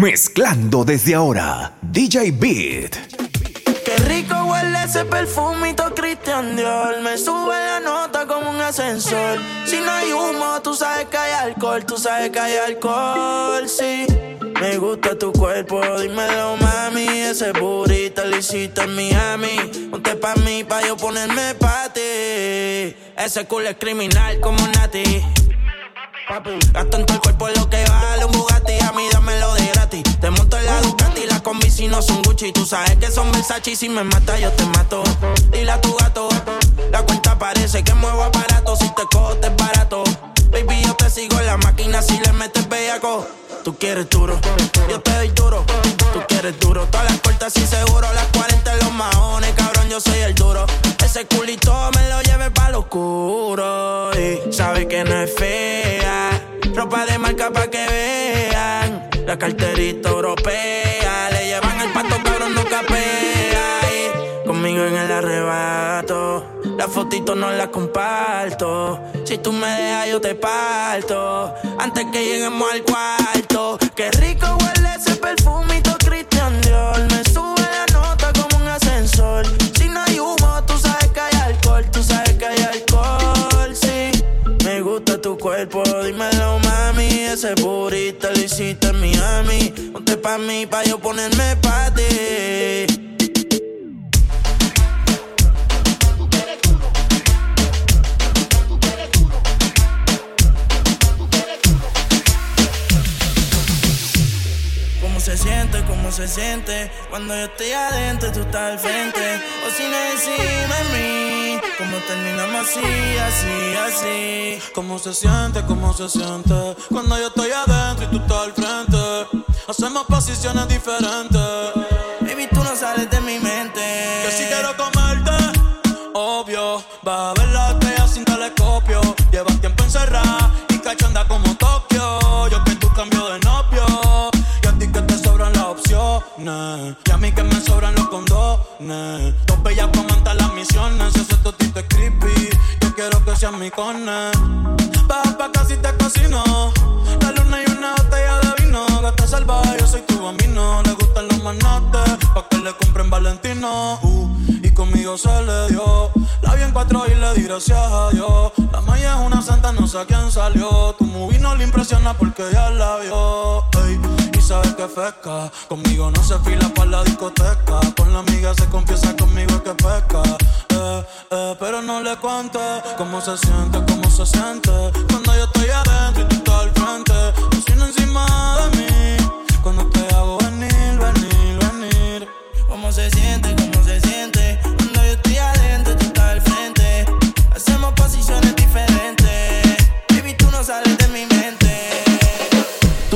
Mezclando desde ahora, DJ Beat. Qué rico huele ese perfumito Christian Dior. Me sube la nota como un ascensor. Si no hay humo, tú sabes que hay alcohol. Tú sabes que hay alcohol, sí. Me gusta tu cuerpo, dímelo mami Ese burrito lo hiciste en Miami Ponte pa' mí, pa' yo ponerme pa' ti Ese culo es criminal como Nati Gasto en el cuerpo lo que vale un Bugatti A mí Te monto en la Ducati Las combi si no son Gucci Tú sabes que son Versace y si me mata yo te mato Dile a tu gato La cuenta parece que muevo aparato Si te cojo te barato Baby yo te sigo en la máquina si le metes bellaco Tú quieres duro, yo te doy duro. Tú quieres duro, todas las puertas y seguro. Las 40 en los maones, cabrón, yo soy el duro. Ese culito me lo lleve pa' lo oscuro. Y sabe que no es fea. Ropa de marca pa' que vean. La carterita europea. Le llevan el pato, cabrón, no capea. Y conmigo en el arrebato la fotito no la comparto. Si tú me dejas, yo te parto. Antes que lleguemos al cuarto. Qué rico huele ese perfumito Ese burrito lo hiciste en Miami. Ponte pa' mí, pa' yo ponerme pa' ti. se siente, cómo se siente Cuando yo estoy adentro, tú estás al frente O si no encima de mí Cómo terminamos así, así, así. Cómo se siente, cómo se siente. Cuando yo estoy adentro y tú estás al frente. Hacemos posiciones diferentes. Baby, tú no sales de mi mente. Que si quiero comerte Obvio, va a ver la estrella sin telescopio. Llevas tiempo encerrada y cachanda como Tokio. Yo que tú cambio de novio. Y a mí que me sobran los Dos bellas comentan las misiones. Ese totito es creepy. Yo quiero que seas mi cone. Baja pa' casi te cocino. La luna y una botella de vino. Gata salvaje, yo soy tu bambino. Le gustan los manates. Pa' que le compren Valentino. Uh, y conmigo se le dio. La vi en cuatro y le di gracias a Dios. La maya es una santa, no sé a quién salió. Tu movie no le impresiona porque ya la vio sabes que pesca. Conmigo no se fila para la discoteca. Con la amiga se confiesa conmigo que pesca. Eh, eh, pero no le cuente cómo se siente, cómo se siente. Cuando yo estoy adentro y tú estás al frente. Cocina encima de mí.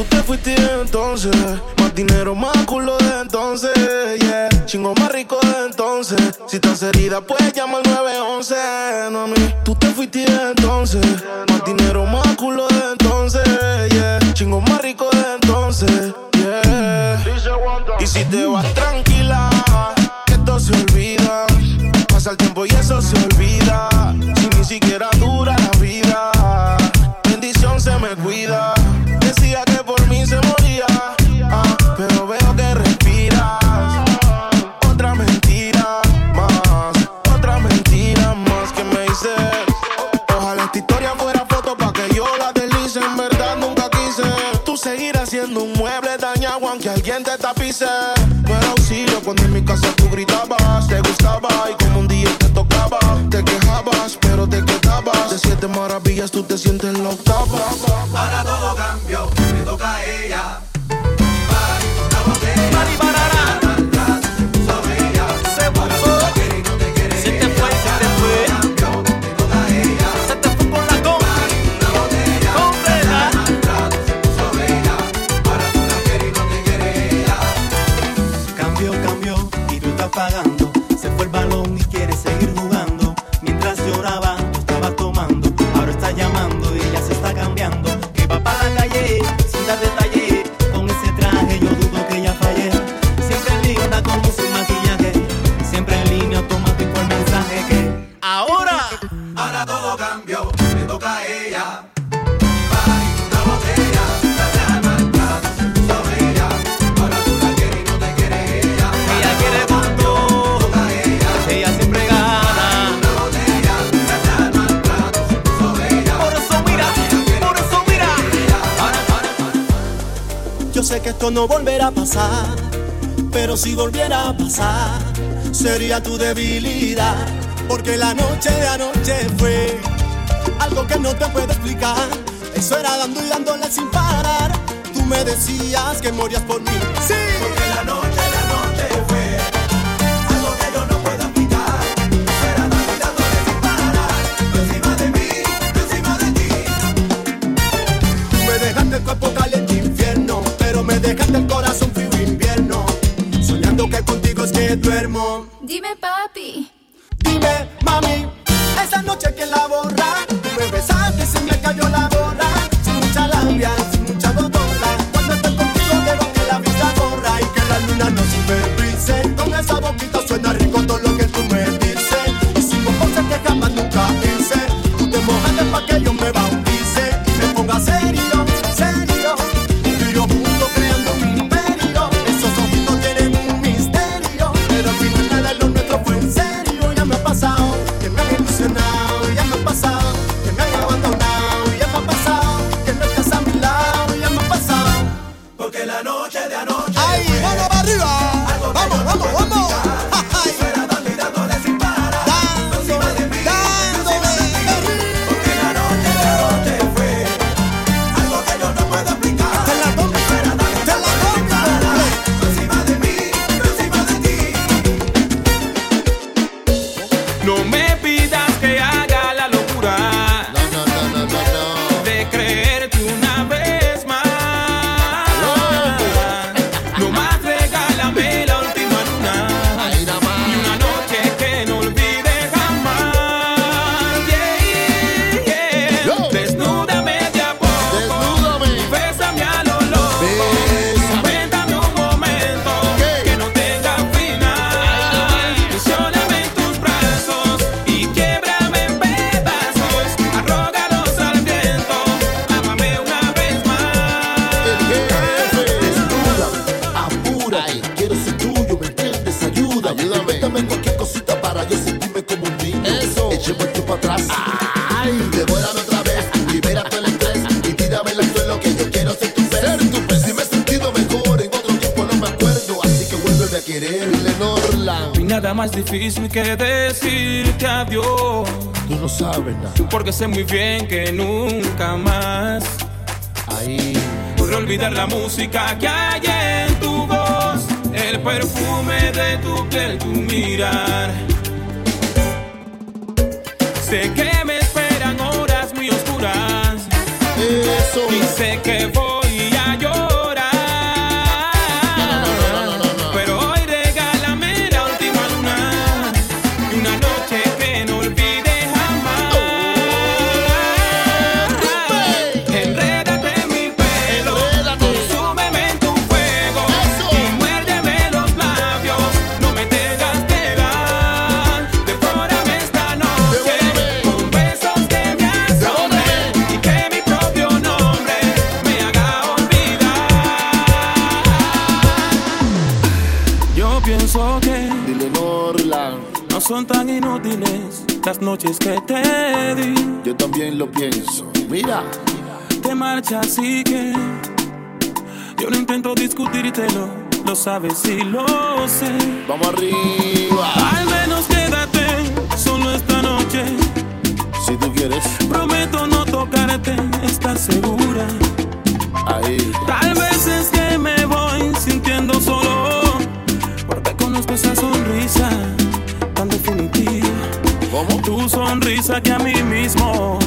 Tú te fuiste entonces, más dinero, más culo de entonces, yeah. Chingo más rico de entonces. Si estás herida, puedes llamar al 911, no a mí. Tú te fuiste entonces, más dinero, más culo de entonces, yeah. Chingo más rico de entonces, yeah. Y si te vas tranquila, que esto se olvida. Pasa el tiempo y eso se olvida. Si ni siquiera dura la vida, bendición se me cuida. Decía que Tú seguirás siendo un mueble dañado aunque alguien te tapice. No era auxilio cuando en mi casa tú gritabas, te gustaba y como un día te tocaba, te quejabas, pero te quedabas. De siete maravillas tú te sientes la octava. Ahora todo cambió, me toca a ella. No volverá a pasar, pero si volviera a pasar, sería tu debilidad. Porque la noche de anoche fue algo que no te puedo explicar. Eso era dando y dándole sin parar. Tú me decías que morías por mí. Sí, porque la noche. enfermo. noches que te di. Yo también lo pienso, mira. Te marchas así que yo no intento discutírtelo, lo sabes y lo sé. Vamos arriba. risa que a mí mismo.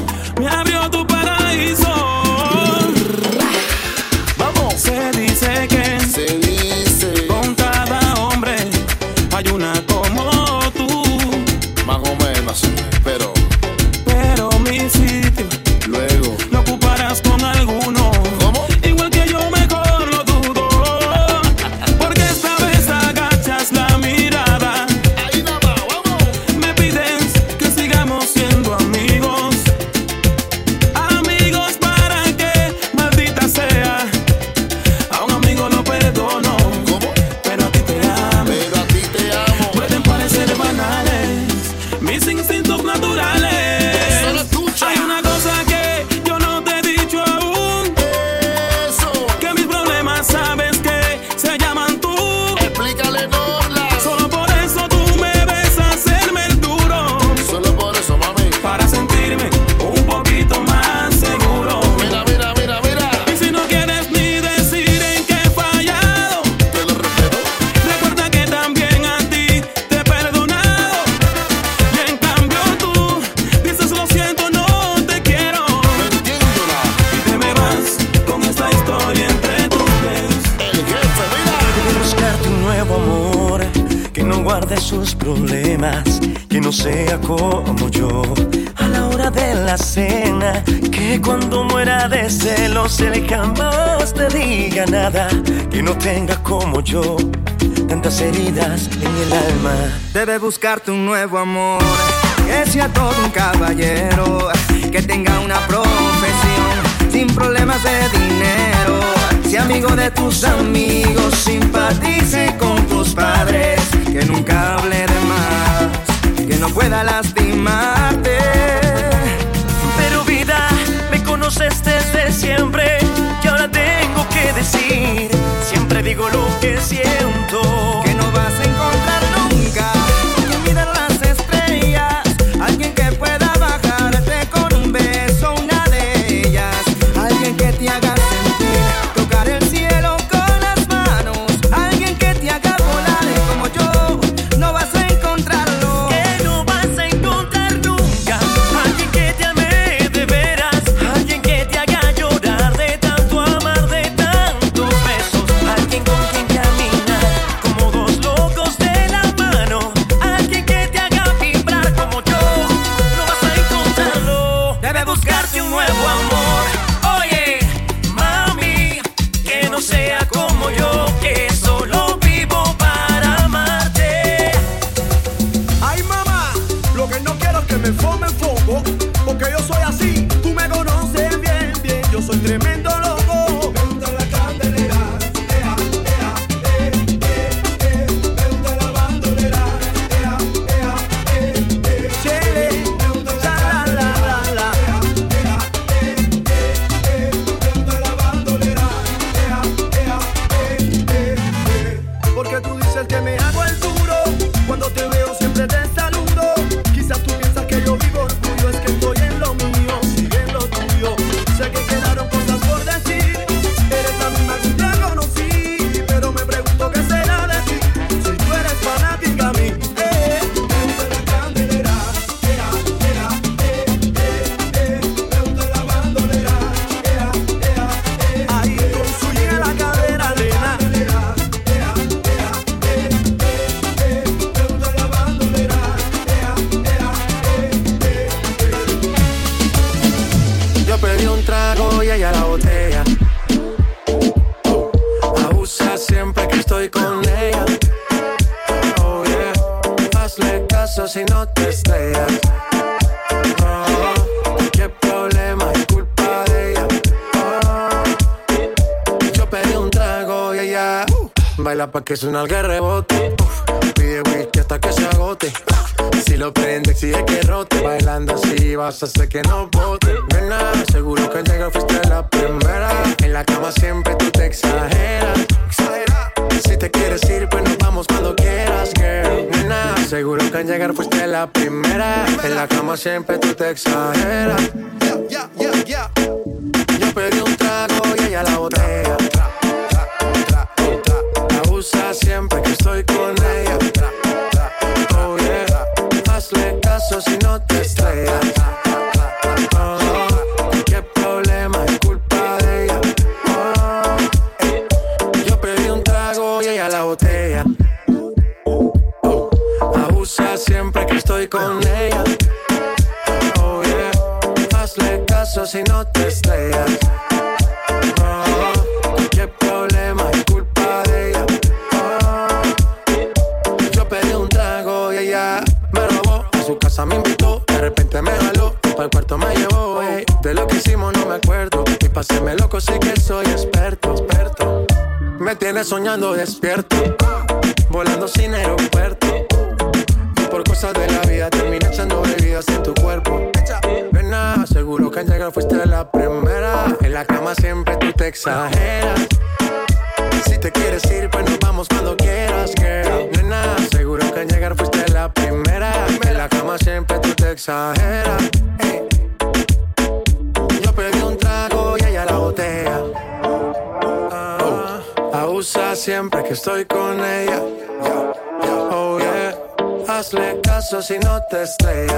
darte un nuevo. que es un algarre paso si no te estrellas.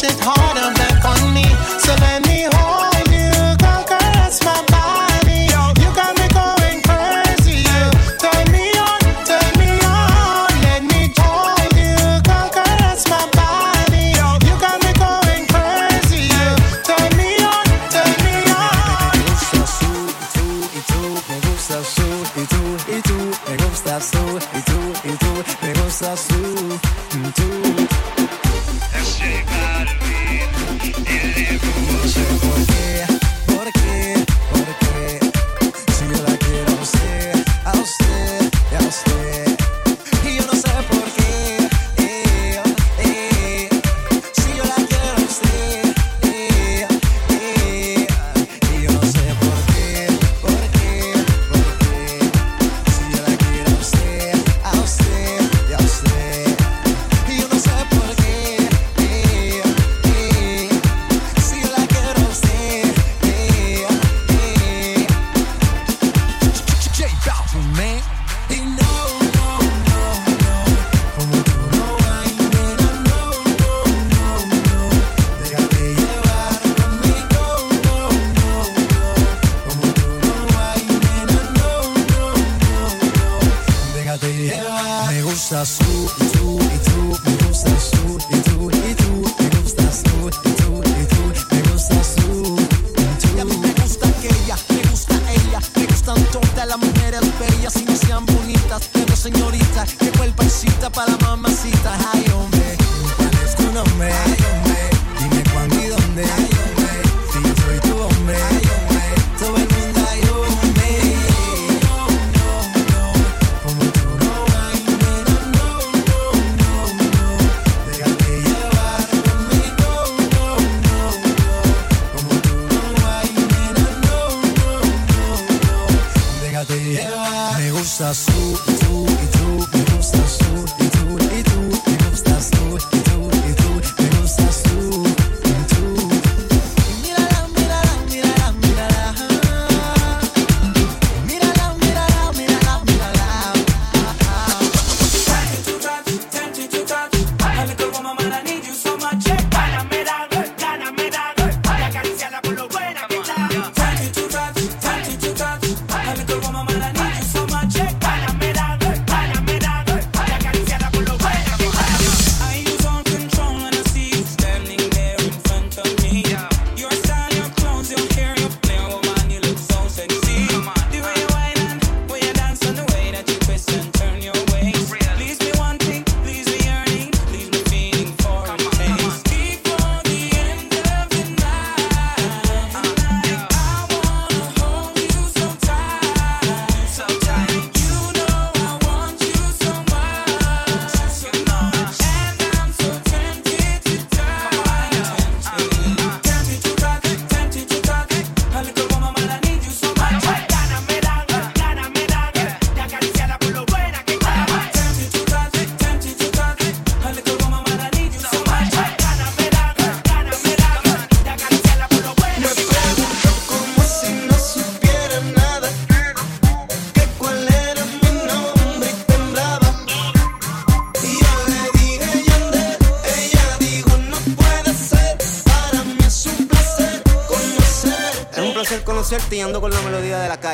Push it harder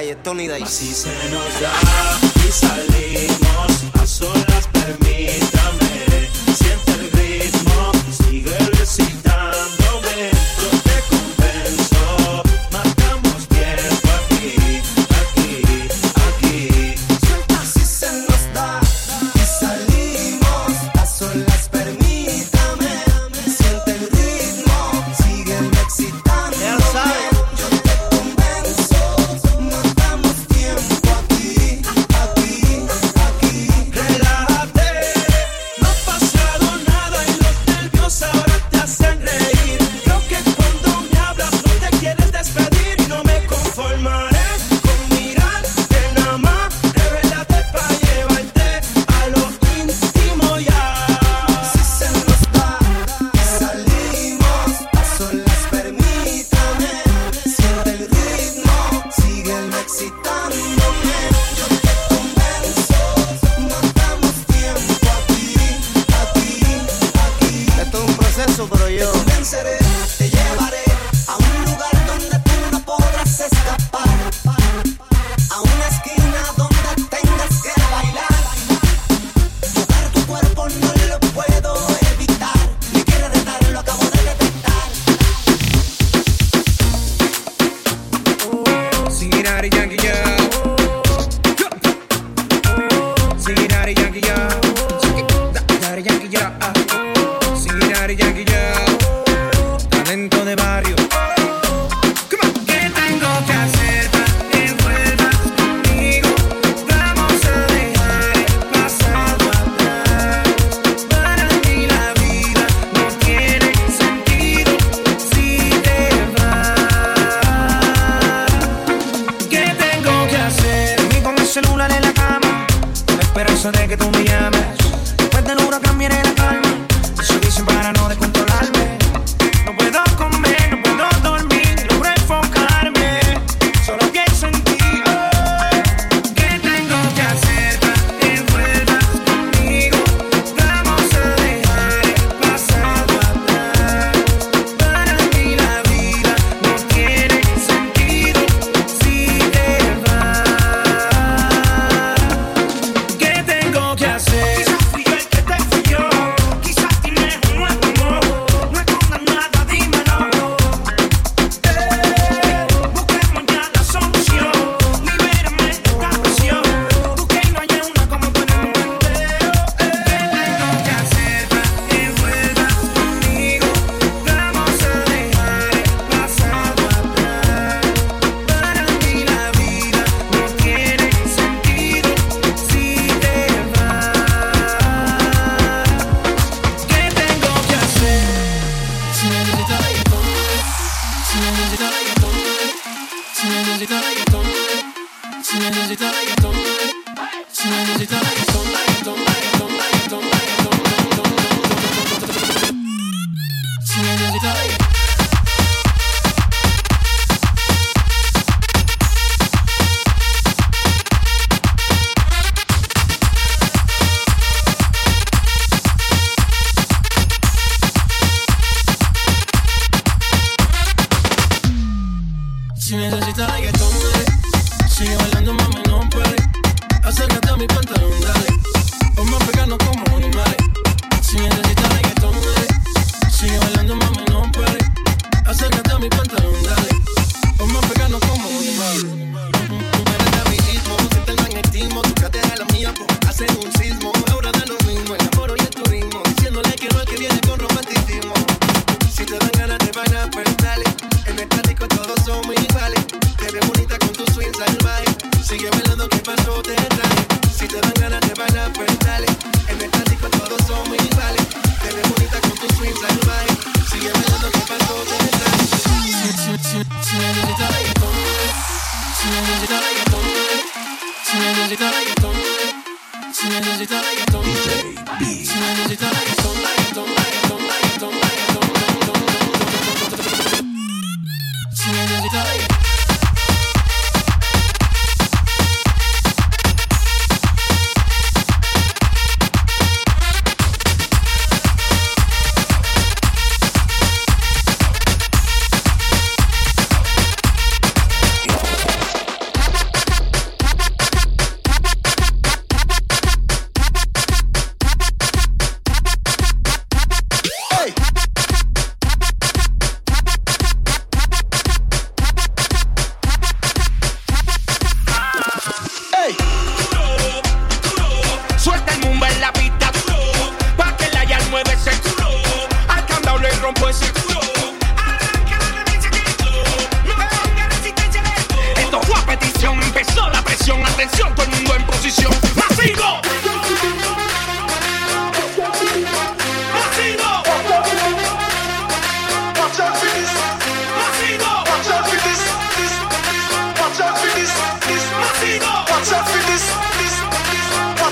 calle, Tony se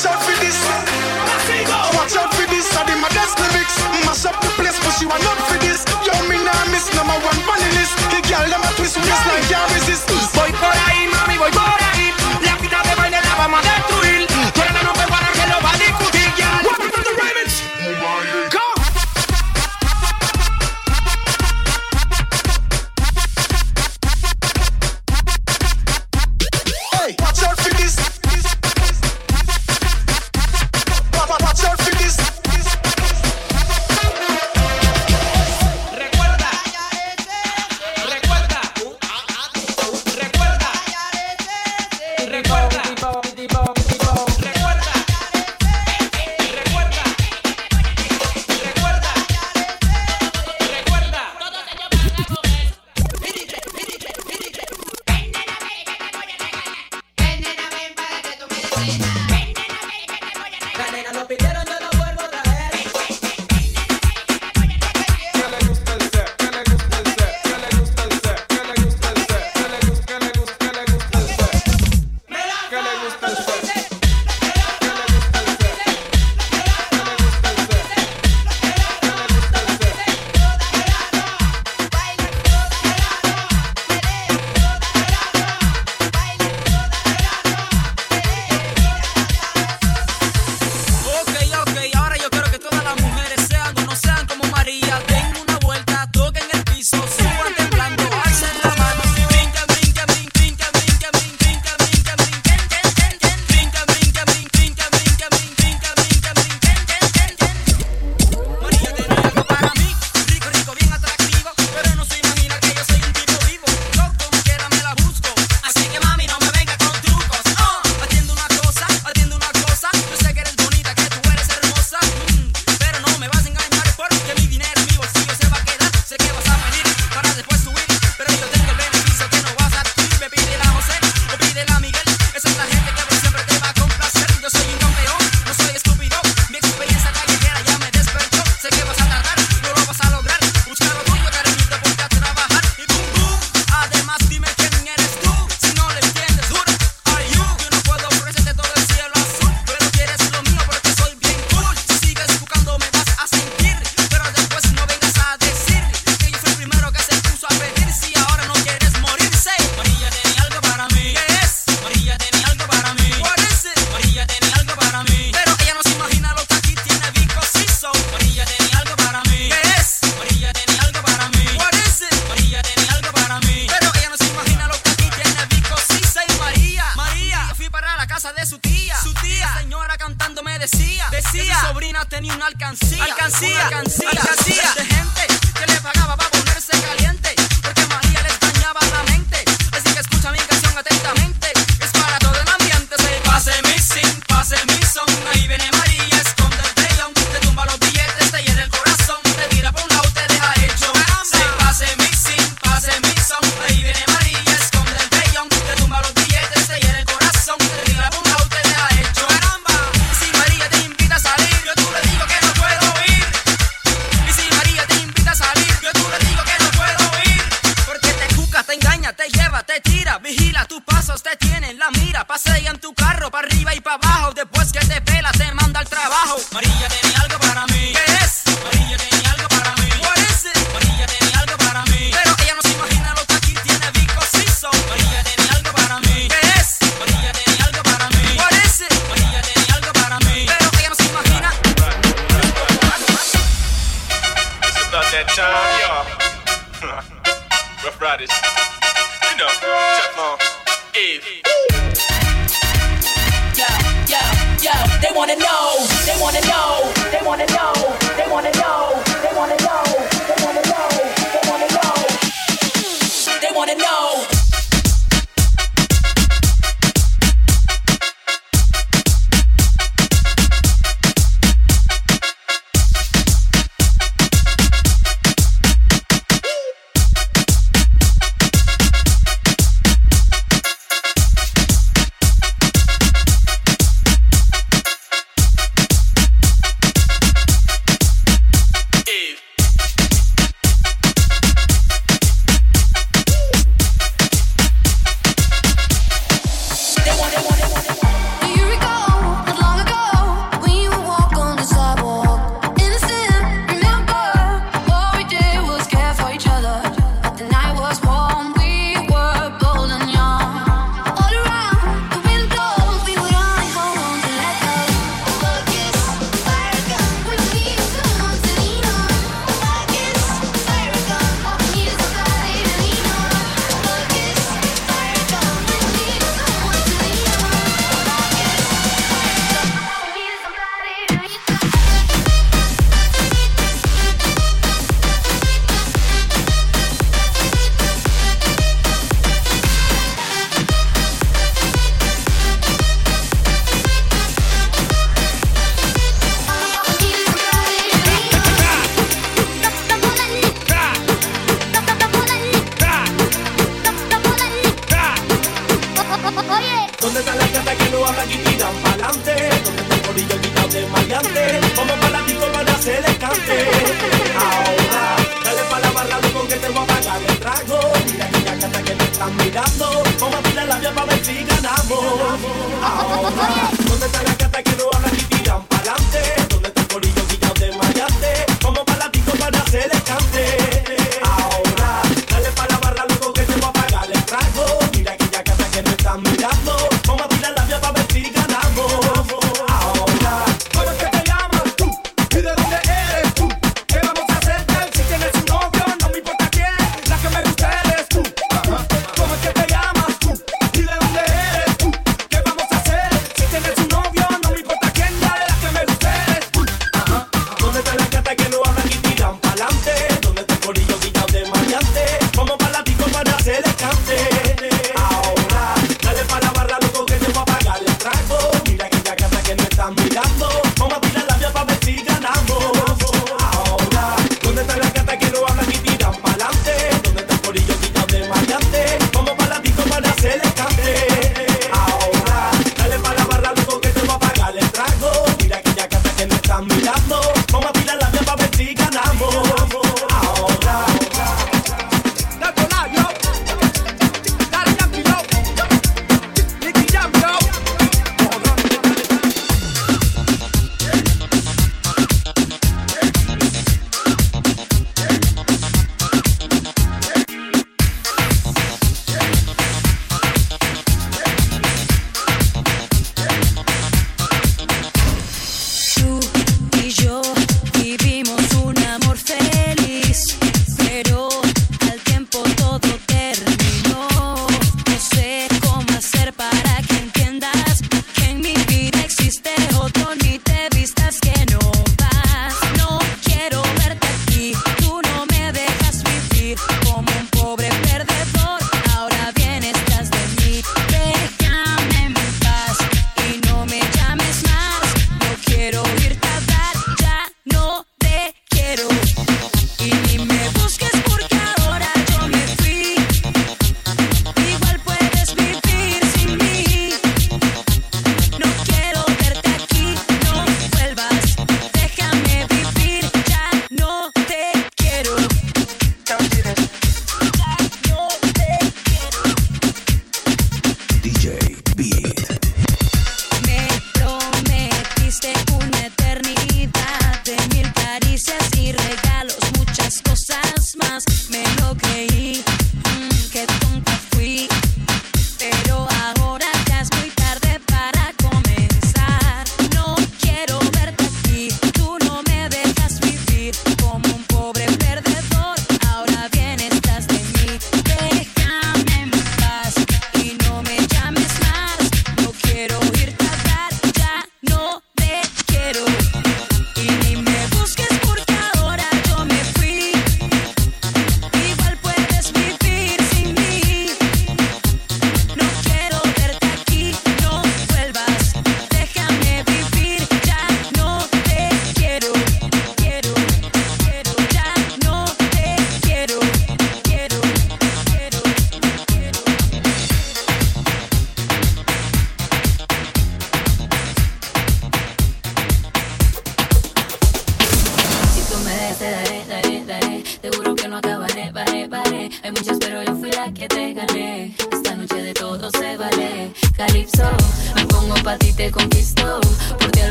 Watch out for this. Watch out for this. I did my desk lyrics. Mash up the place, but you are not for this. Yo, me nah miss number one funny list. The girl them a twist waist like y'all.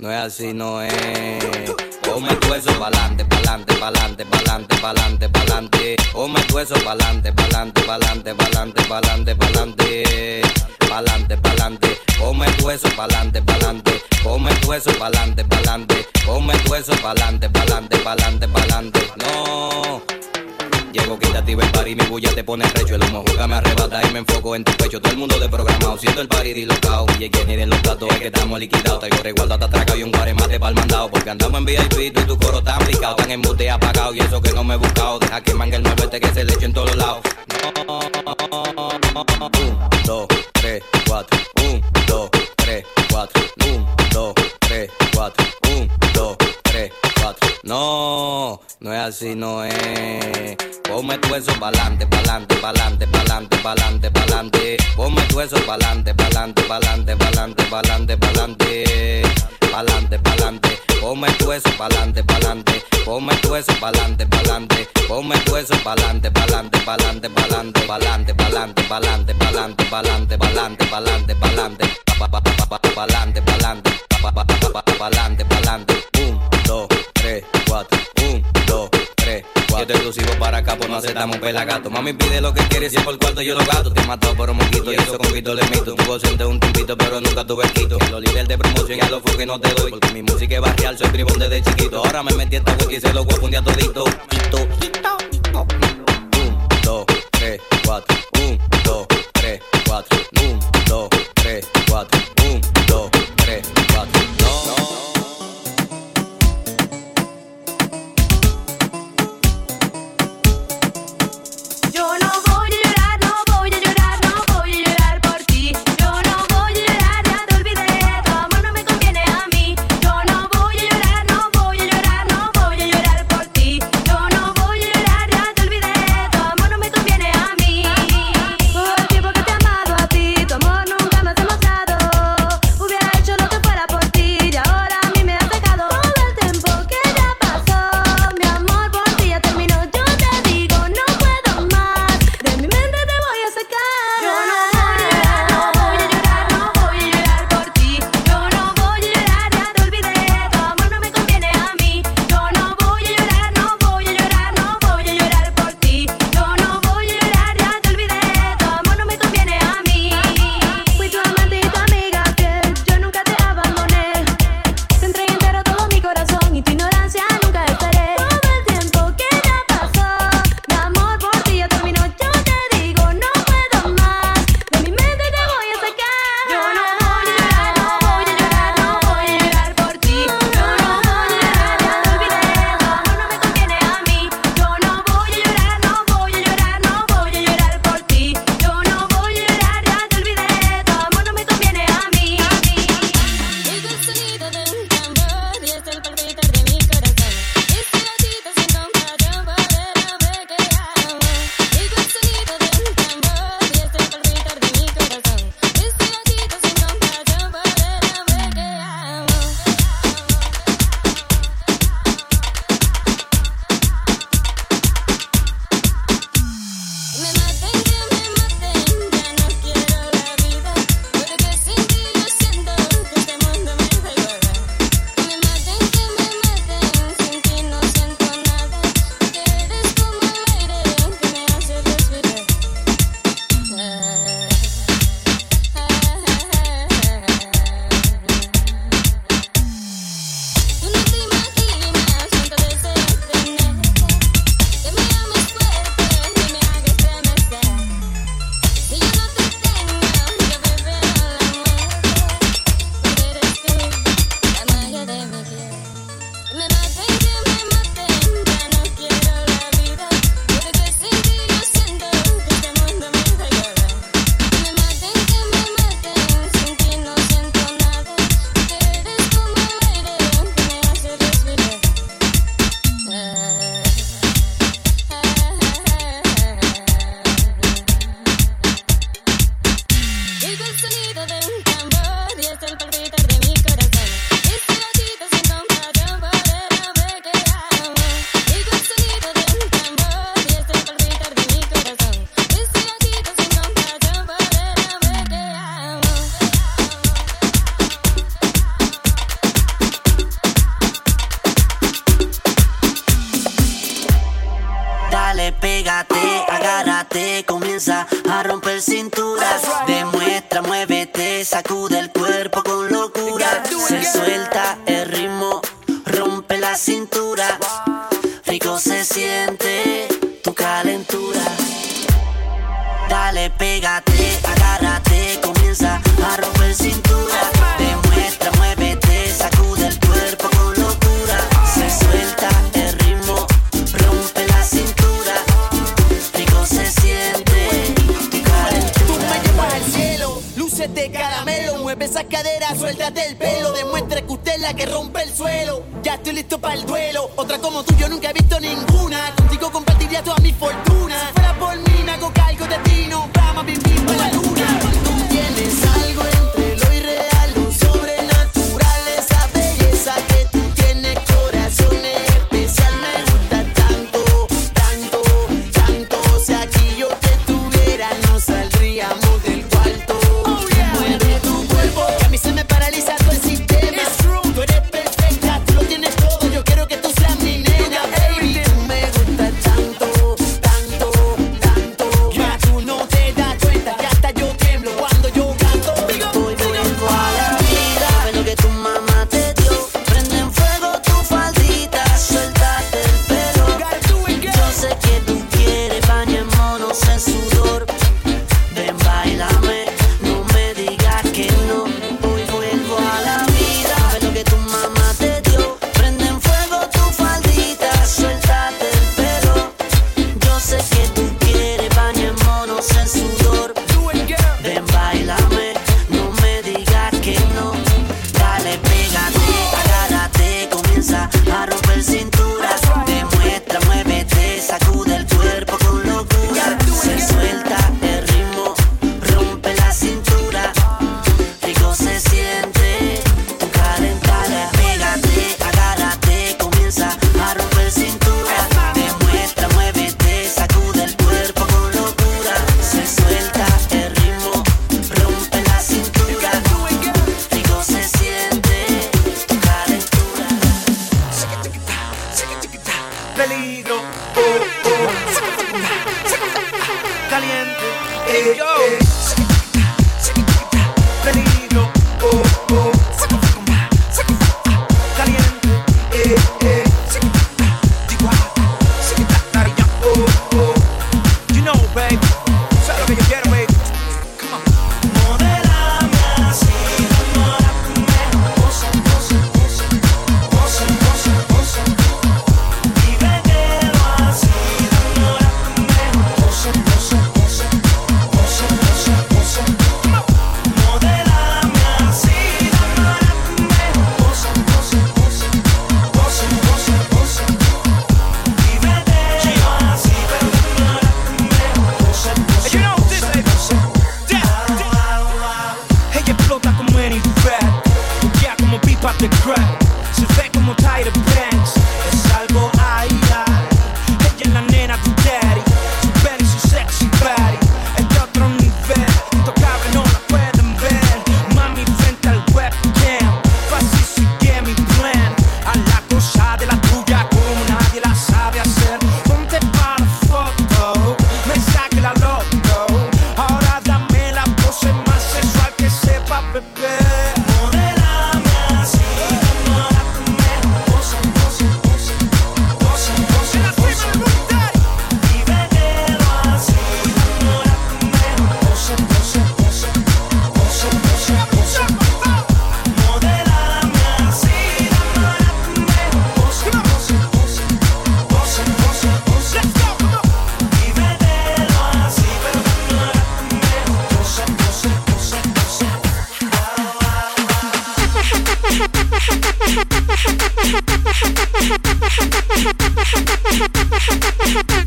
No, es así, no es. Ponme tu eso pa'lante, pa'lante, pa'lante, pa'lante, pa'lante, pa'lante. Ponme tu eso pa'lante, pa'lante, pa'lante, pa'lante, pa'lante, pa'lante. Pa'lante, pa'lante. Ponme tu eso pa'lante, pa'lante. Ponme tu eso pa'lante, pa'lante. Ponme tu eso pa'lante, pa'lante, pa'lante, pa'lante. No. Llego quitativo el party, mi bulla te pone recho El humo juega me arrebata y me enfoco en tu pecho. Todo el mundo de programado, siento el party dislocado. Y quien ni los datos es que estamos liquidados. Traigo resguardo hasta atracado y un guaremate pa'l mandado. Porque andamos en VIP tú y tu coro tan picado Tan en mute apagado y eso que no me he buscado. Deja que mangue el nuevo este que se le eche en todos lados. Un, dos, tres, cuatro Un, dos, tres, cuatro. Un, dos, tres, cuatro. Un, dos, tres, cuatro. No, no es así, no es Ponme tu eso pa'lante, pa'lante, pa'lante, pa'lante, pa'lante, pa'lante. Ponme tu eso pa'lante, pa'lante, pa'lante, pa'lante, pa'lante, pa'lante. Pa'lante, pa'lante. Ponme tu eso pa'lante, pa'lante. Ponme tu eso pa'lante, pa'lante. Ponme tu eso pa'lante, pa'lante, pa'lante, pa'lante, pa'lante, pa'lante, pa'lante, pa'lante, pa'lante, pa'lante, pa'lante, pa'lante. Pa- pa- pa- pa- pa- Pa'lante, pa'lante. Pa- pa- pa- pa- pa- Pa'lante, pa'lante. Un, dos, tres, cuatro. Yo te exclusivo para acá, pues no aceptamos pelagato. Mami pide lo que quieres, si por cuarto yo lo gato. Te matado por un moquito y eso con quito le mito. Tuvo ausente un tiempito, pero nunca tuve quito. Los líderes de promoción ya lo fue que no te doy. Porque mi música es barrial, soy tribón desde chiquito. Ahora me metí esta wiki y se lo voy a a todito. Quito, quito, quito. Un, dos, tres, cuatro. Un, dos, tres, cuatro. Un, dos, tres, cuatro.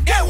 Veo,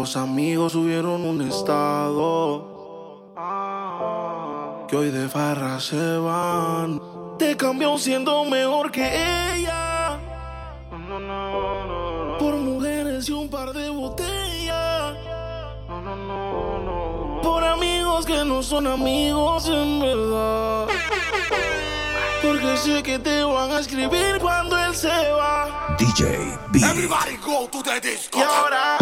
Los amigos subieron un estado. Que hoy de farra se van. Te cambió siendo mejor que ella. Por mujeres y un par de botellas. Por amigos que no son amigos en verdad. Porque sé que te van a escribir cuando él se va. DJ Beat. Everybody go to the disco. Y ahora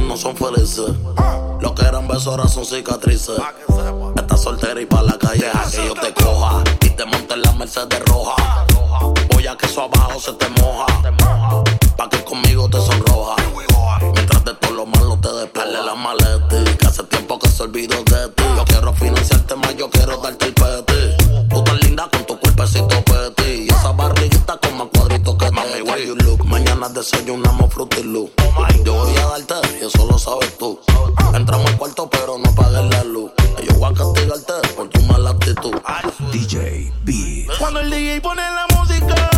no son felices. Lo que eran besos ahora son cicatrices. Estás soltera y para la calle que yo te coja. Y te monte en la Mercedes roja. Voy a que eso abajo se te moja. Pa' que conmigo te sonroja. Mientras de todo lo malo te despele la maleta. Que hace tiempo que se olvidó de ti. Yo quiero financiarte más, yo quiero darte el peti. Mañana desayunamos fruity loop. Yo voy a darte y eso lo sabes tú. Entramos al cuarto pero no pagues la luz. Yo voy a castigarte por tu mala actitud. DJ Beat. Cuando el DJ pone la música,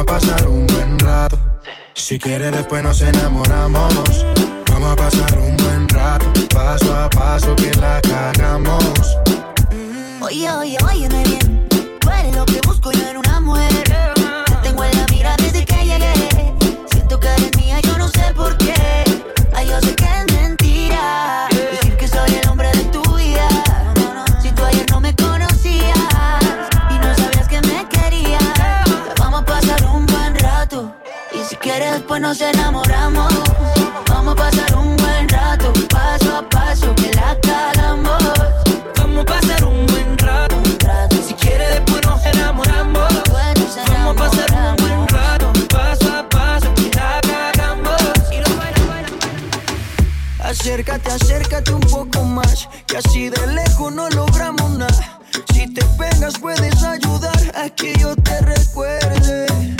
Vamos a pasar un buen rato. Si quieres después nos enamoramos. Vamos a pasar un buen rato. Paso a paso que la cagamos. Oye, oye, óyeme bien. Tú eres lo que busco yo en una mujer. Te tengo en la mira desde que llegué. Siento que eres mía, yo no sé por qué. después nos enamoramos. Vamos a pasar un buen rato, paso a paso, que la calamos. Vamos a pasar un buen rato, un si quieres después nos enamoramos. Después. Vamos a pasar un buen rato, paso a paso, que la cagamos. Acércate, acércate un poco más, que así de lejos no logramos nada. Si te pegas puedes ayudar a que yo te recuerde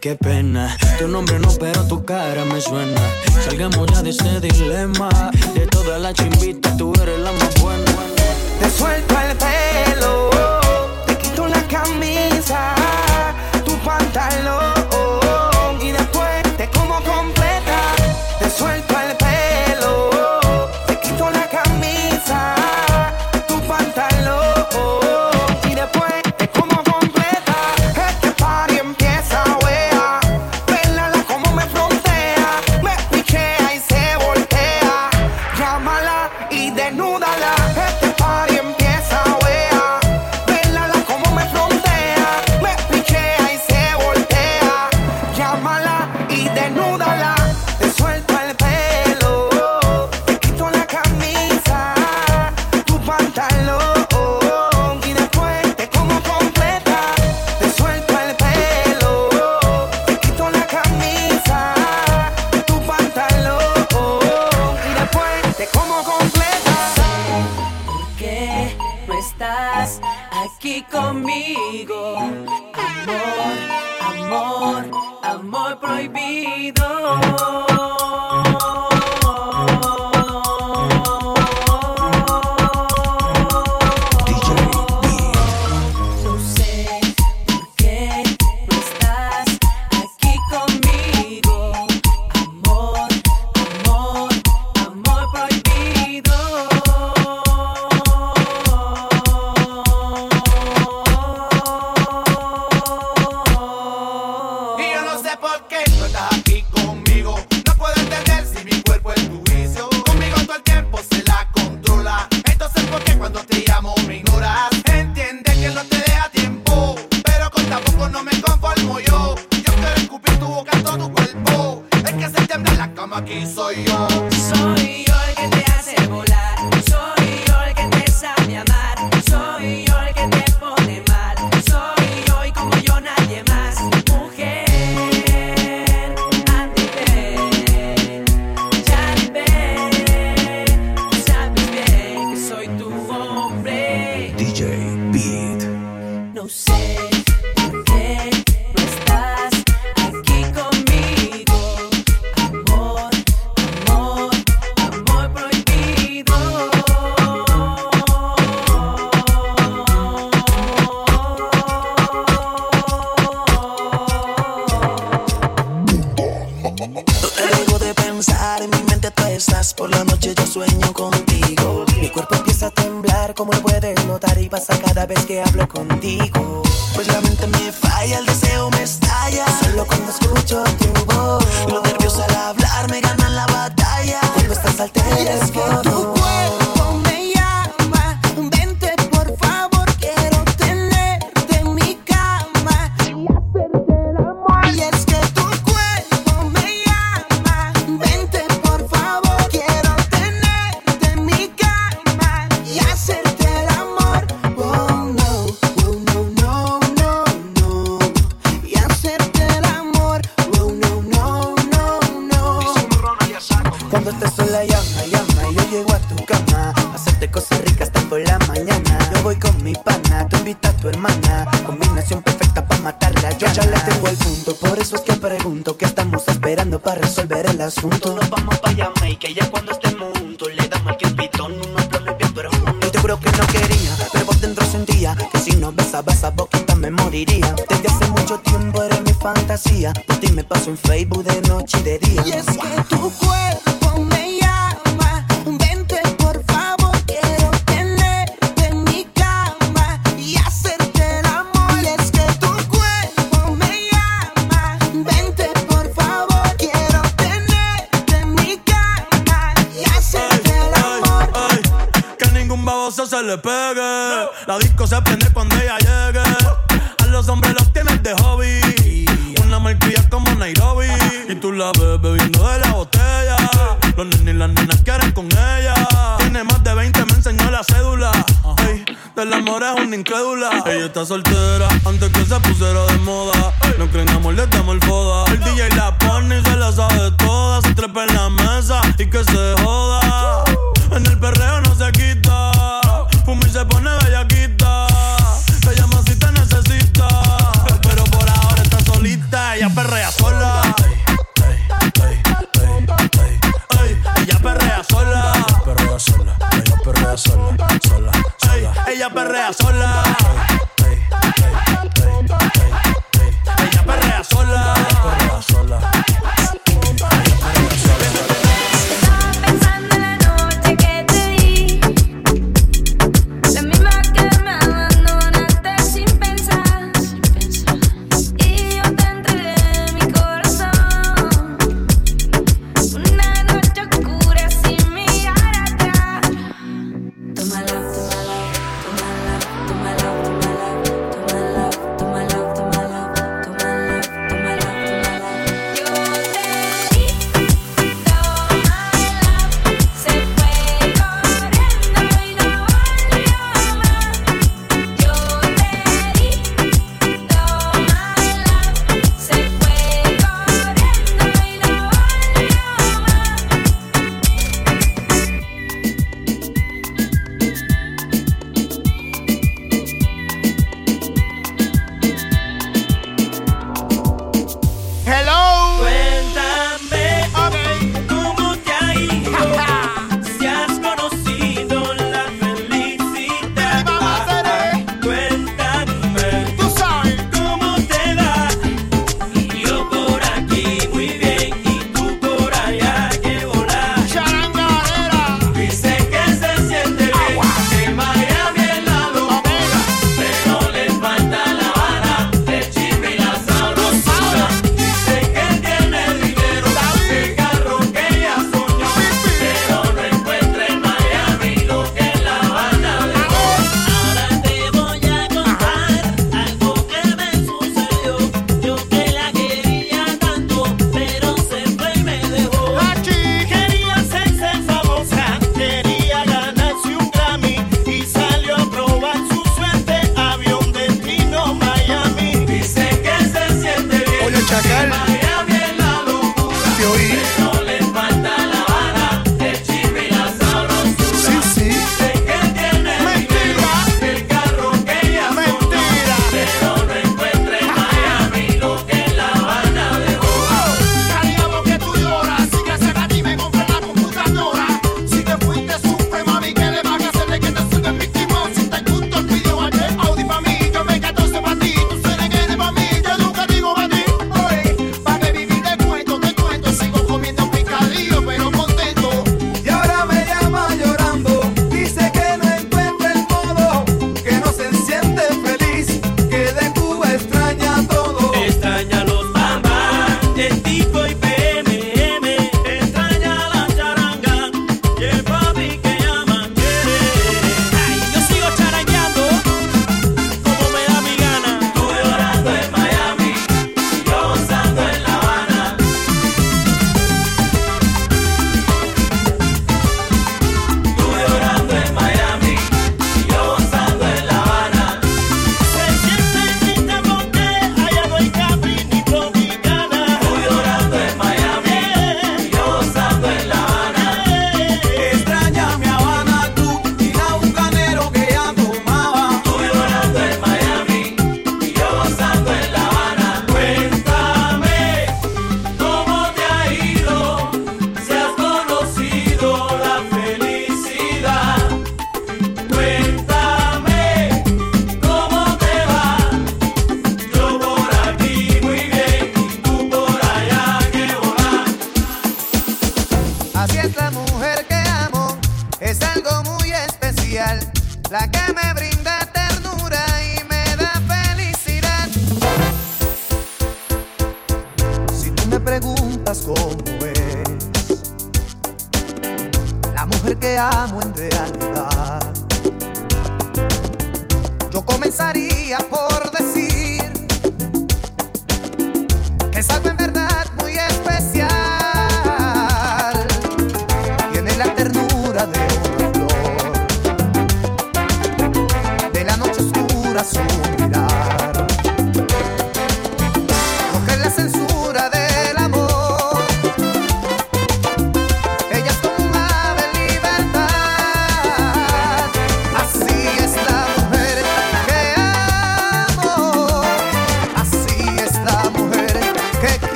Qué pena. Tu nombre no, pero tu cara me suena. Salgamos ya de este dilema. De todas las chimbitas, tú eres la más buena. Te suelto el pelo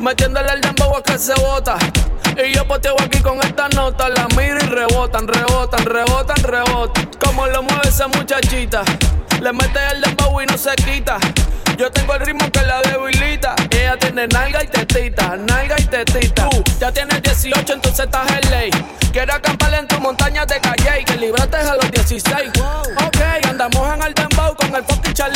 metiéndole el dembow a que se bota. Y yo poteo aquí con esta nota, la miro y rebotan, rebotan, rebotan, rebotan. Como lo mueve esa muchachita, le mete el dembow y no se quita. Yo tengo el ritmo que la debilita. Ella tiene nalga y tetita, nalga y tetita. Tú ya tienes 18, entonces estás en ley. Quiero acampar en tu montaña de calle y que libraste a los 16. Ok, andamos en el dembow con el fucking Charlie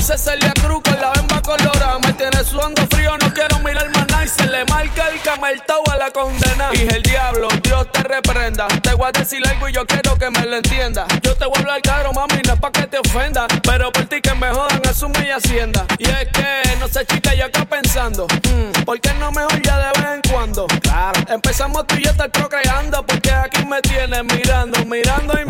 hice Celia Cruz con la bemba colorada. Me tiene sudando frío, no quiero mirar más nada. Y se le marca el cameltao a la condena. Y el diablo, Dios te reprenda. Te voy a decir algo y yo quiero que me lo entienda. Yo te voy a hablar caro, mami, no es pa' que te ofenda. Pero por ti que me jodan, asume y hacienda. Y es que, no sé, chica, yo acá pensando. mm, ¿Por qué no mejor ya de vez en cuando? Claro. Empezamos tú y yo estar procreando. Porque aquí me tienes mirando, mirando y mirando.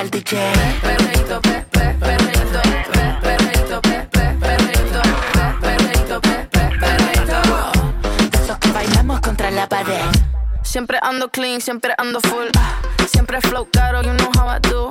Gusta ponerle al DJ. Perreito, pe, pe, perreito, pe, perreito, pe, pe, perreito, pe, perreito, pe, pe, perreito. De esos que bailamos contra la pared. Siempre ando clean, siempre ando full. Siempre flow caro, you know how I do.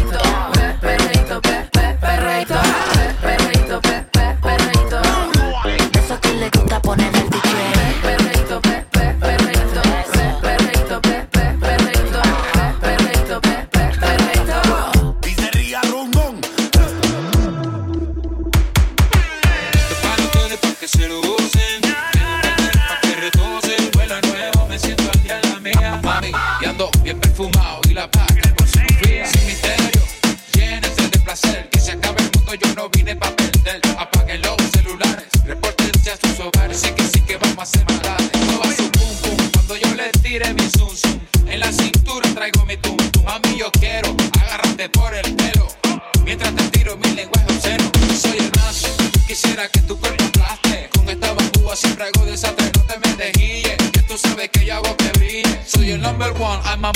quisiera que tu cuerpo aplaste, con esta bambúa siempre hago desastre, no te me dejilles, que tú sabes que yo hago que brille, soy el number one, hay más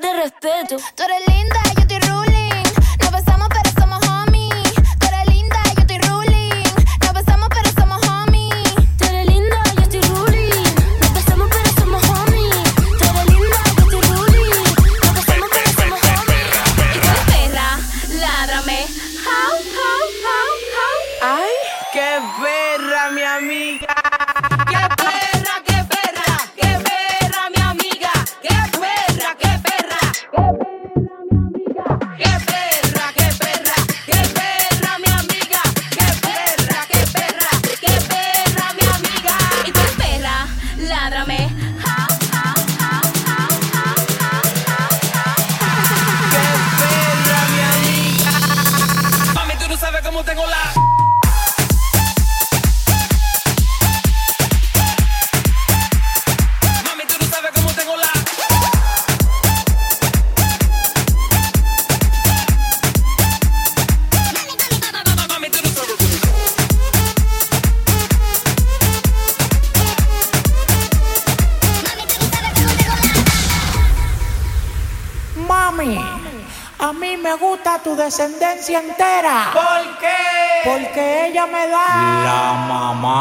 te respeto. Tú eres.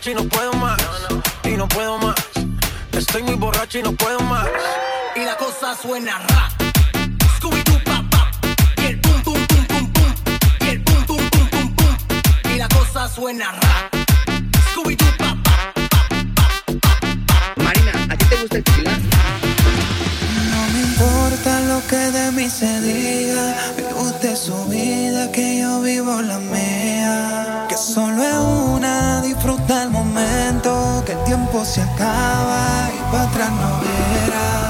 borracho y no puedo más. Y no puedo más. Estoy muy borracho y no puedo más. Y la cosa suena ra. Scooby-Doo, pa, pa. Y el pum, pum, pum, pum, pum. Y el pum, pum, pum, pum, pum. Y la cosa suena ra. Scooby-Doo, pa, pa. Marina, ¿a ti te gusta el tequila? Que de mí se diga, vive usted su vida, que yo vivo la mía. Que solo es una, disfruta el momento, que el tiempo se acaba y para atrás no verá.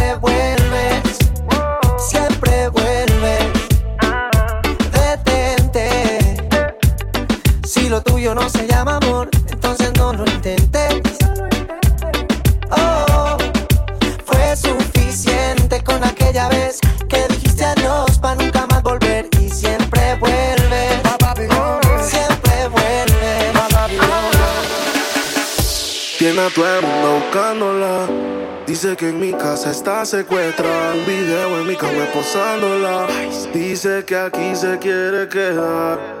no se llama amor, entonces no lo intentes. Oh, fue suficiente con aquella vez que dijiste adiós para nunca más volver y siempre vuelve. Siempre vuelve. Tiene a todo el mundo buscándola. Dice que en mi casa está secuestrada. Un video en mi cama posándola. Dice que aquí se quiere quedar.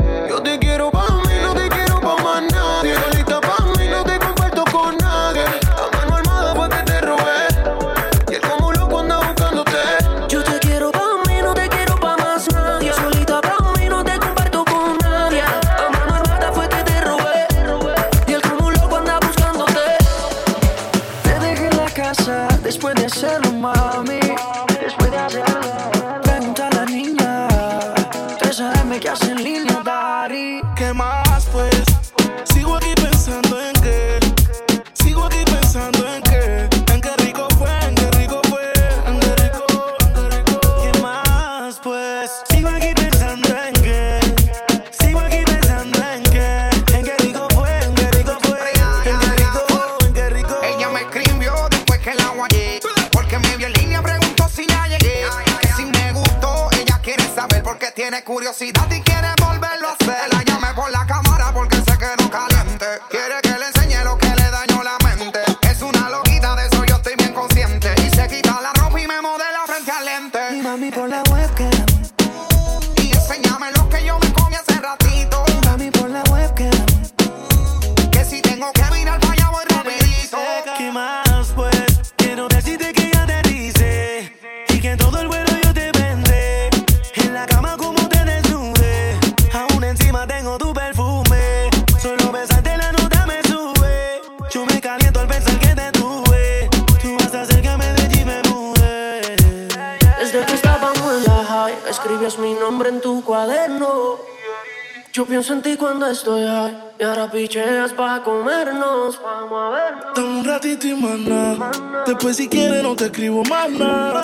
Picheas pa' comernos. Vamos a ver. Dame un ratito y maná. Después si quieres no te escribo más nada.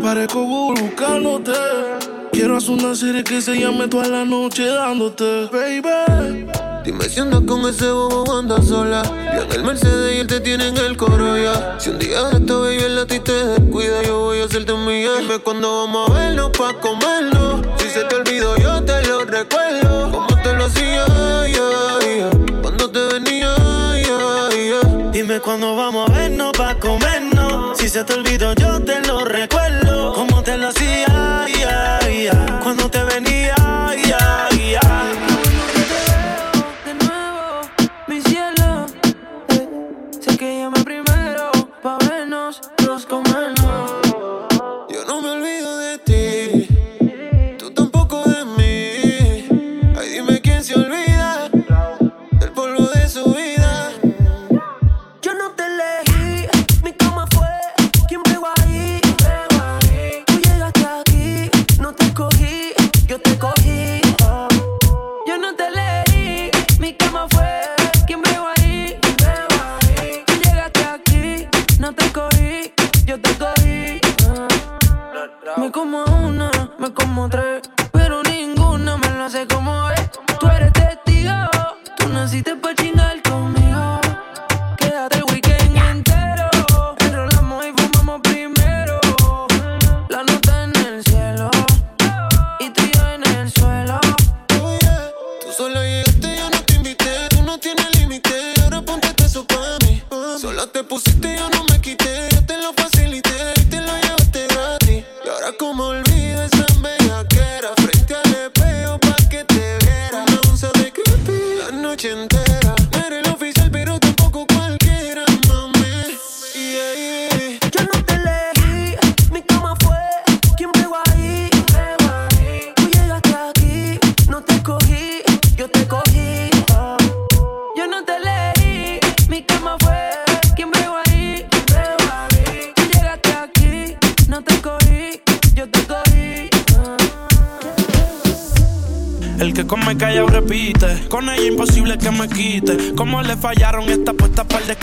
Parezco Google buscándote. Quiero hacer una serie que se llame toda la noche dándote, baby. Dime si andas con ese bobo andas sola. Yo en el Mercedes y él te tiene en el coro ya. Si un día de esta baby el ti te descuida, yo voy a hacerte mía. Dime cuando vamos a vernos pa' comernos. Si se te olvidó, yo te lo recuerdo. Te lo hacía, ya, ya. Cuando te venía, ya. Dime cuándo vamos a vernos pa' comernos. Si se te olvidó, yo te lo recuerdo. Como te lo hacía,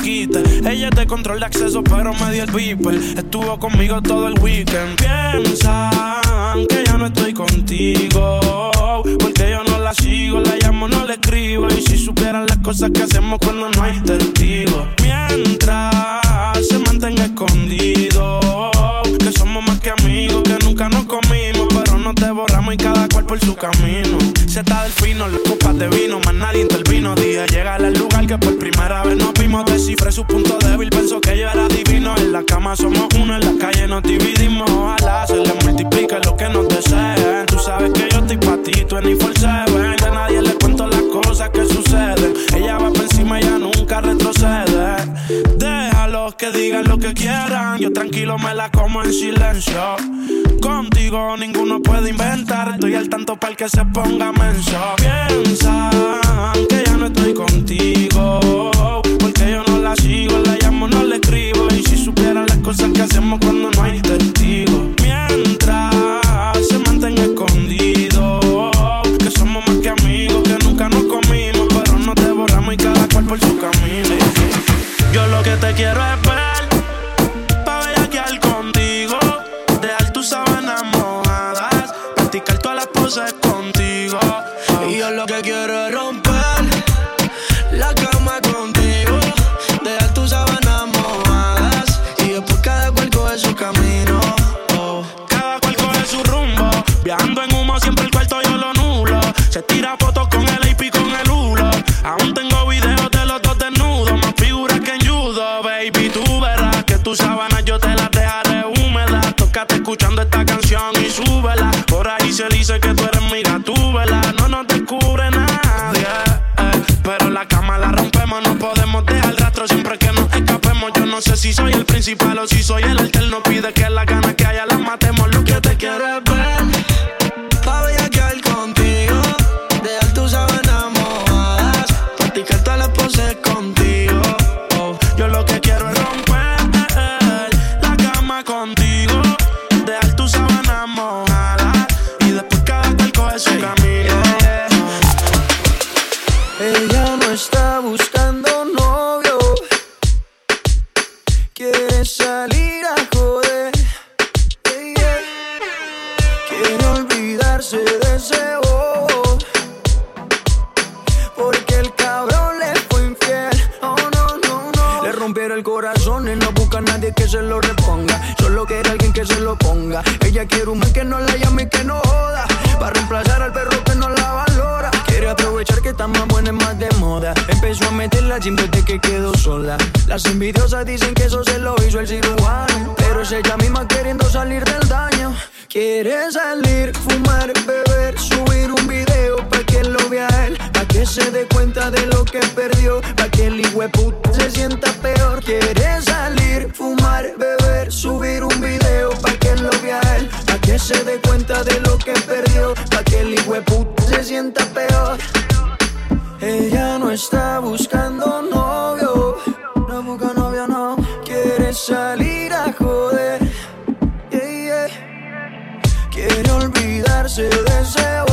Ella es de control de acceso, pero me dio el viper. Estuvo conmigo todo el weekend. Piensan que ya no estoy contigo. Porque yo no la sigo, la llamo, no le escribo. Y si supieran las cosas que hacemos cuando no hay testigos. Mientras se mantenga escondido. Que somos más que amigos, que nunca nos comimos. Pero nos devoramos y cada cual por su camino. Se está del fino, las copas de vino, más nadie intervino. Dije, llega al lugar que por primera vez nos vimos. Descifré su punto débil, pensó que yo era divino. En la cama somos uno, en la calle nos dividimos. Ojalá se le multiplique lo que nos deseen. Tú sabes que yo estoy pa' ti, tú ni for seven. A nadie le cuento las cosas que suceden. Ella va por encima, ella nunca retrocede. Déjalos que digan lo que quieran. Yo tranquilo me la como en silencio. Contigo ninguno puede inventar. Estoy al tanto para que se ponga menso. Piensan que ya no estoy contigo. Porque yo no la sigo, la llamo, no le escribo. Y si supieran las cosas que hacemos cuando no hay testigos. Mientras se mantenga Yo lo que te quiero es ver, pa' bellaquear contigo. Dejar tus sábanas mojadas, practicar todas las poses contigo. Y yo lo que quiero es romper la cama contigo, dejar tus sábanas mojadas y después cada cual coge su camino. Cada cual coge su rumbo. Viajando en humo, siempre el cuarto yo lo nulo. Se tira fotos esta canción y súbela. Por ahí se dice que tú eres mi gatúbela. No nos descubre nadie. eh. Pero la cama la rompemos, no podemos dejar rastro siempre que nos escapemos. Yo no sé si soy el principal o si soy el alterno. Pide que las Ella quiere un man que no la llame y que no joda. Para reemplazar al perro que no la valora. Quiere aprovechar que está más buena y más de moda. Empezó a meterla siempre que quedó sola. Las envidiosas dicen que eso se lo hizo el cirujano. Pero es ella misma queriendo salir del daño. Quiere salir, fumar, beber, subir un video pa' que lo vea él. Pa' que se dé cuenta de lo que perdió. Pa' que el puta se sienta peor. Quiere salir, fumar, beber, subir un video pa' que lo vea él. Pa' que se dé cuenta de lo que perdió. Pa' que el puta se sienta peor. Ella no está buscando novio. No busca novio, no. Quiere salir a joder. Quiere olvidarse de ese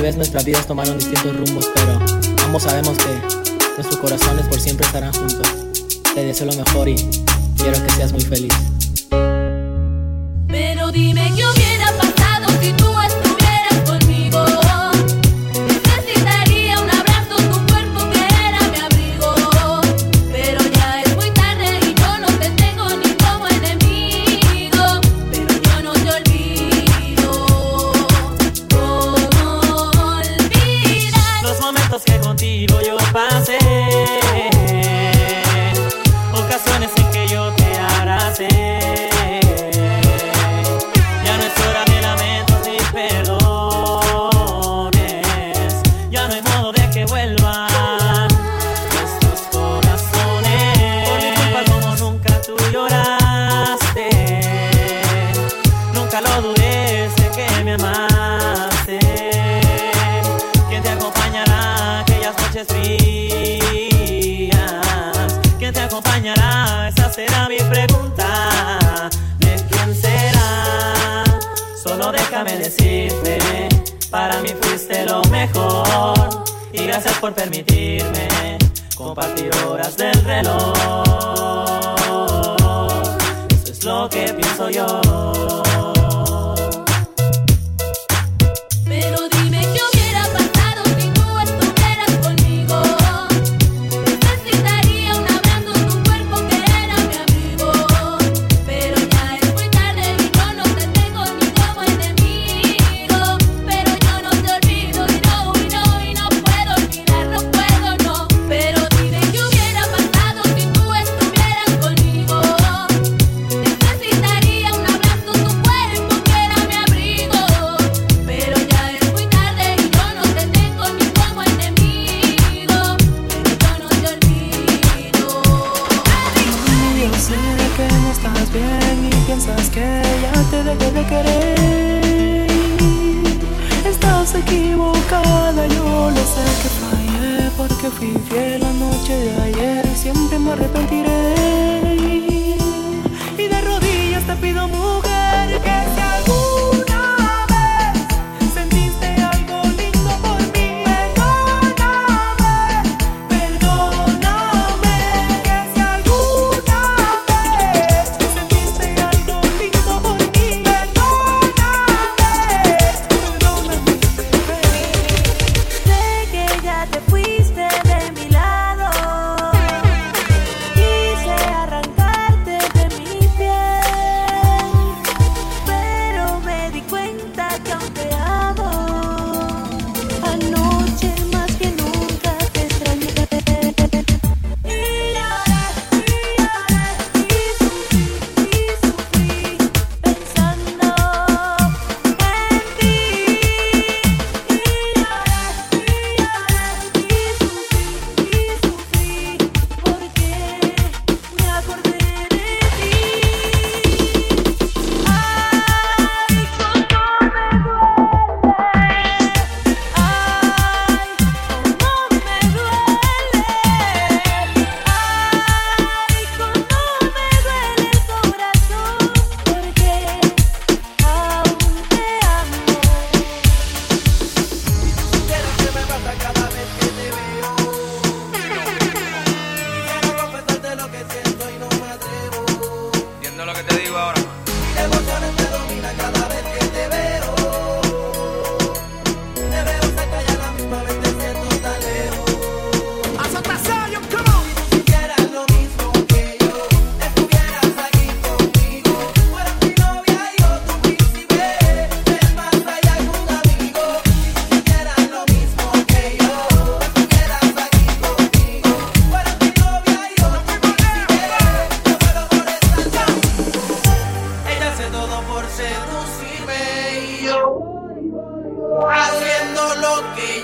Tal vez nuestras vidas tomaron distintos rumbos, pero ambos sabemos que nuestros corazones por siempre estarán juntos. Te deseo lo mejor y quiero que seas muy feliz.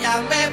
llame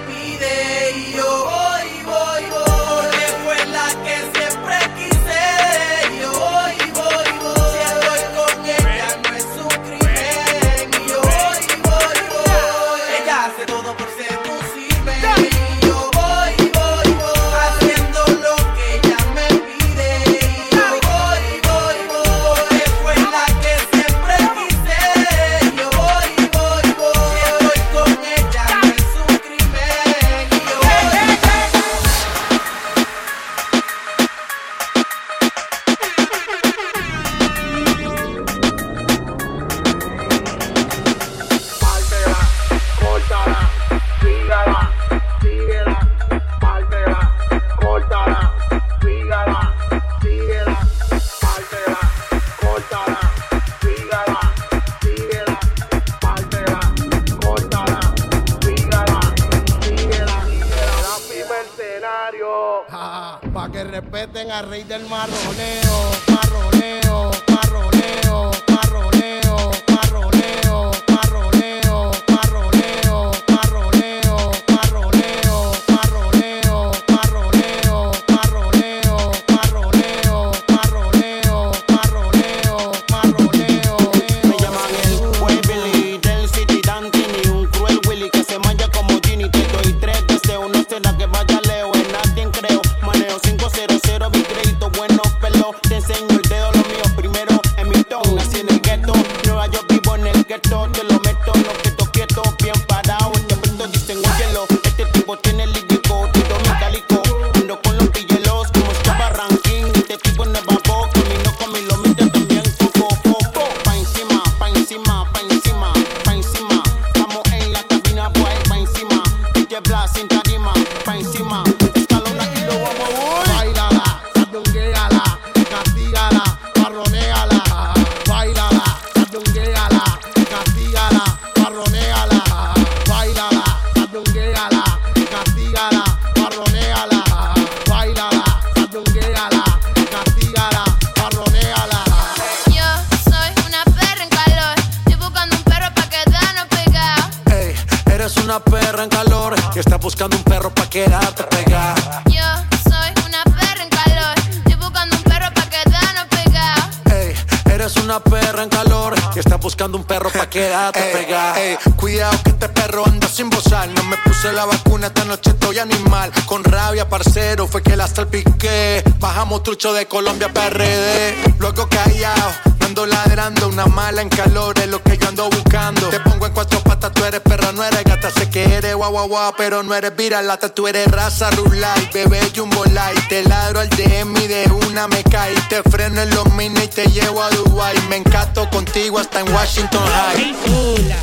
de Colombia PRD. Luego callado, ando ladrando, una mala en calor es lo que yo ando buscando. Te pongo en cuatro patas, tú eres perra, no eres gata, sé que eres guau guau guau, pero no eres viralata, tú eres raza rulay, bebé jumbo light. Te ladro al DM y de una me caí, te freno en los mines y te llevo a Dubai. Me encato contigo hasta en Washington High. Hola,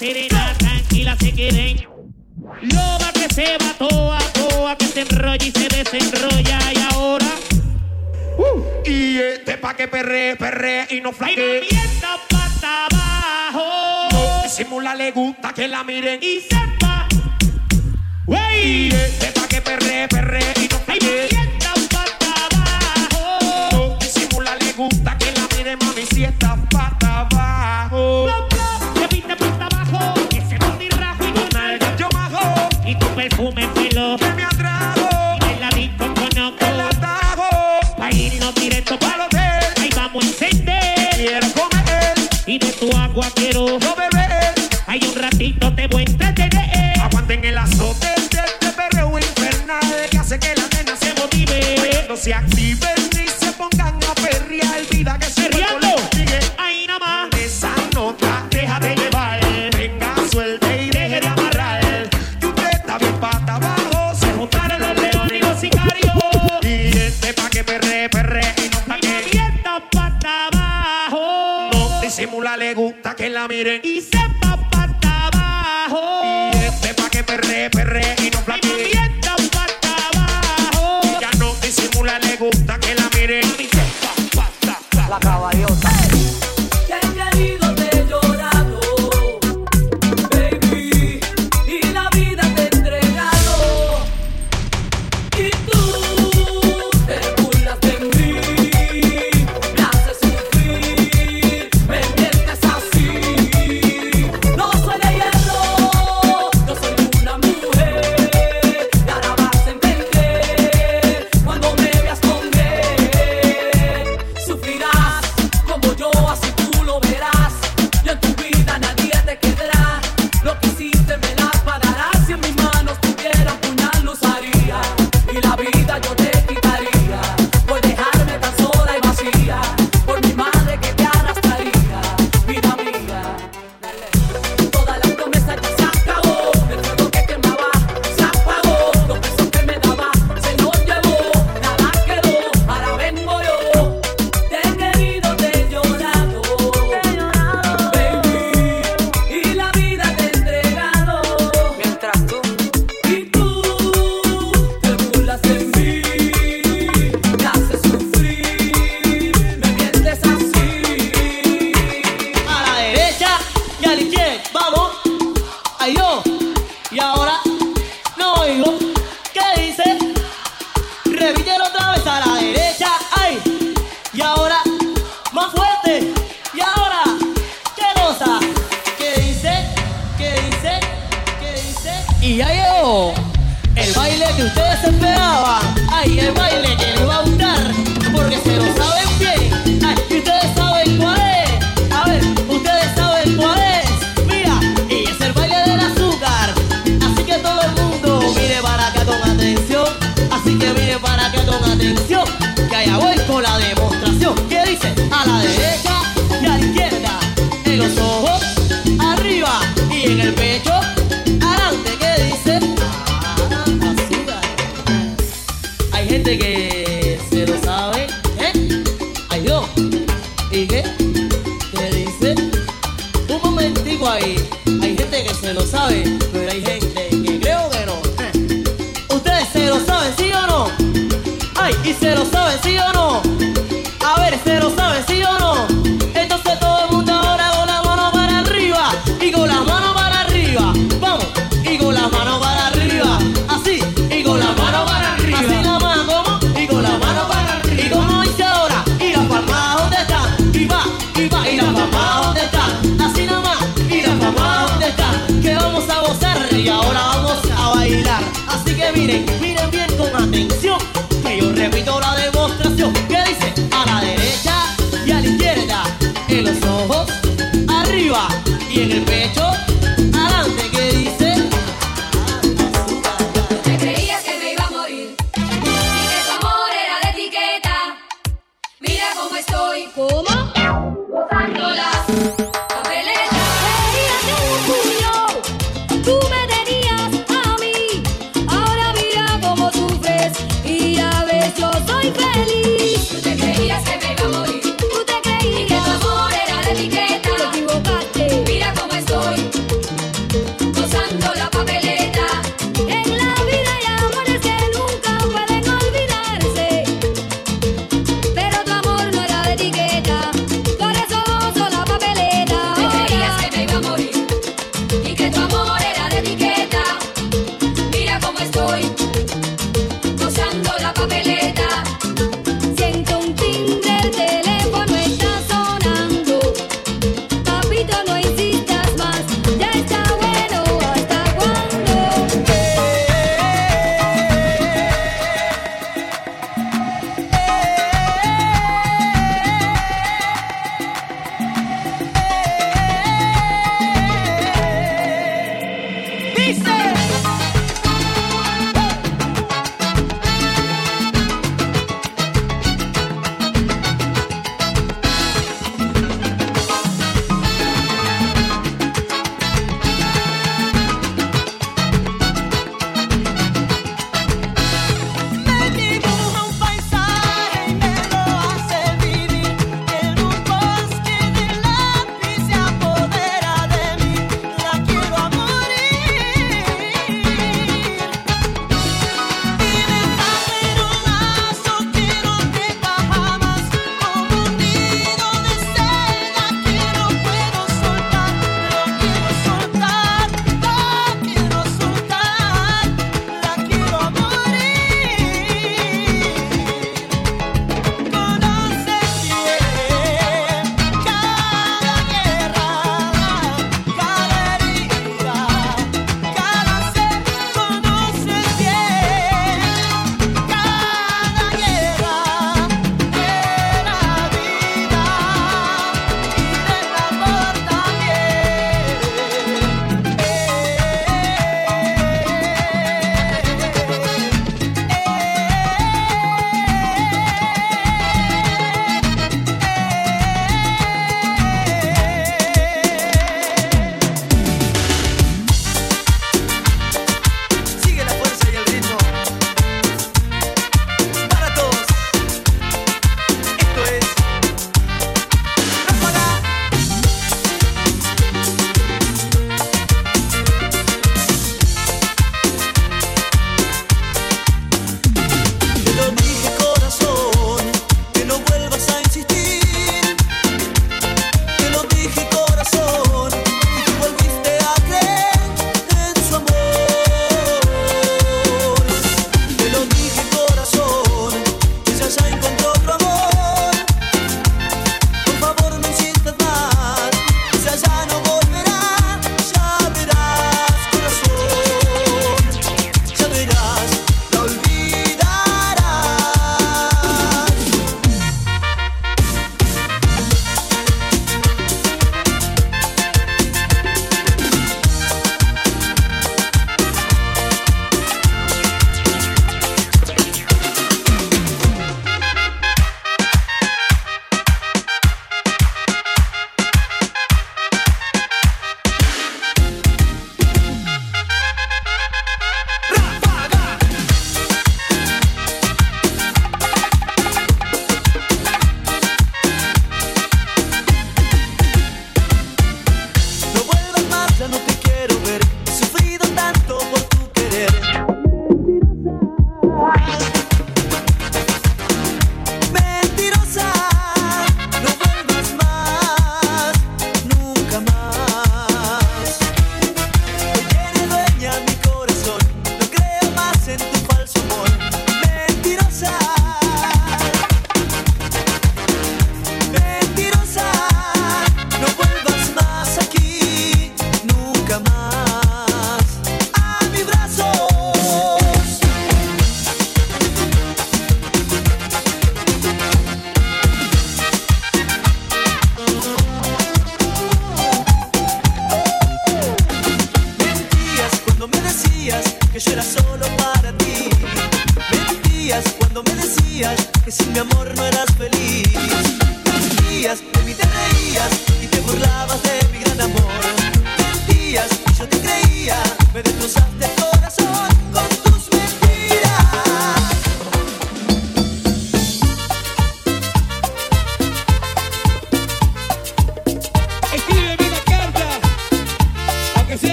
que. no fly eh. mierda pata abajo. No disimula, le gusta que la miren y sepa. Wey, sepa que perre, perre y no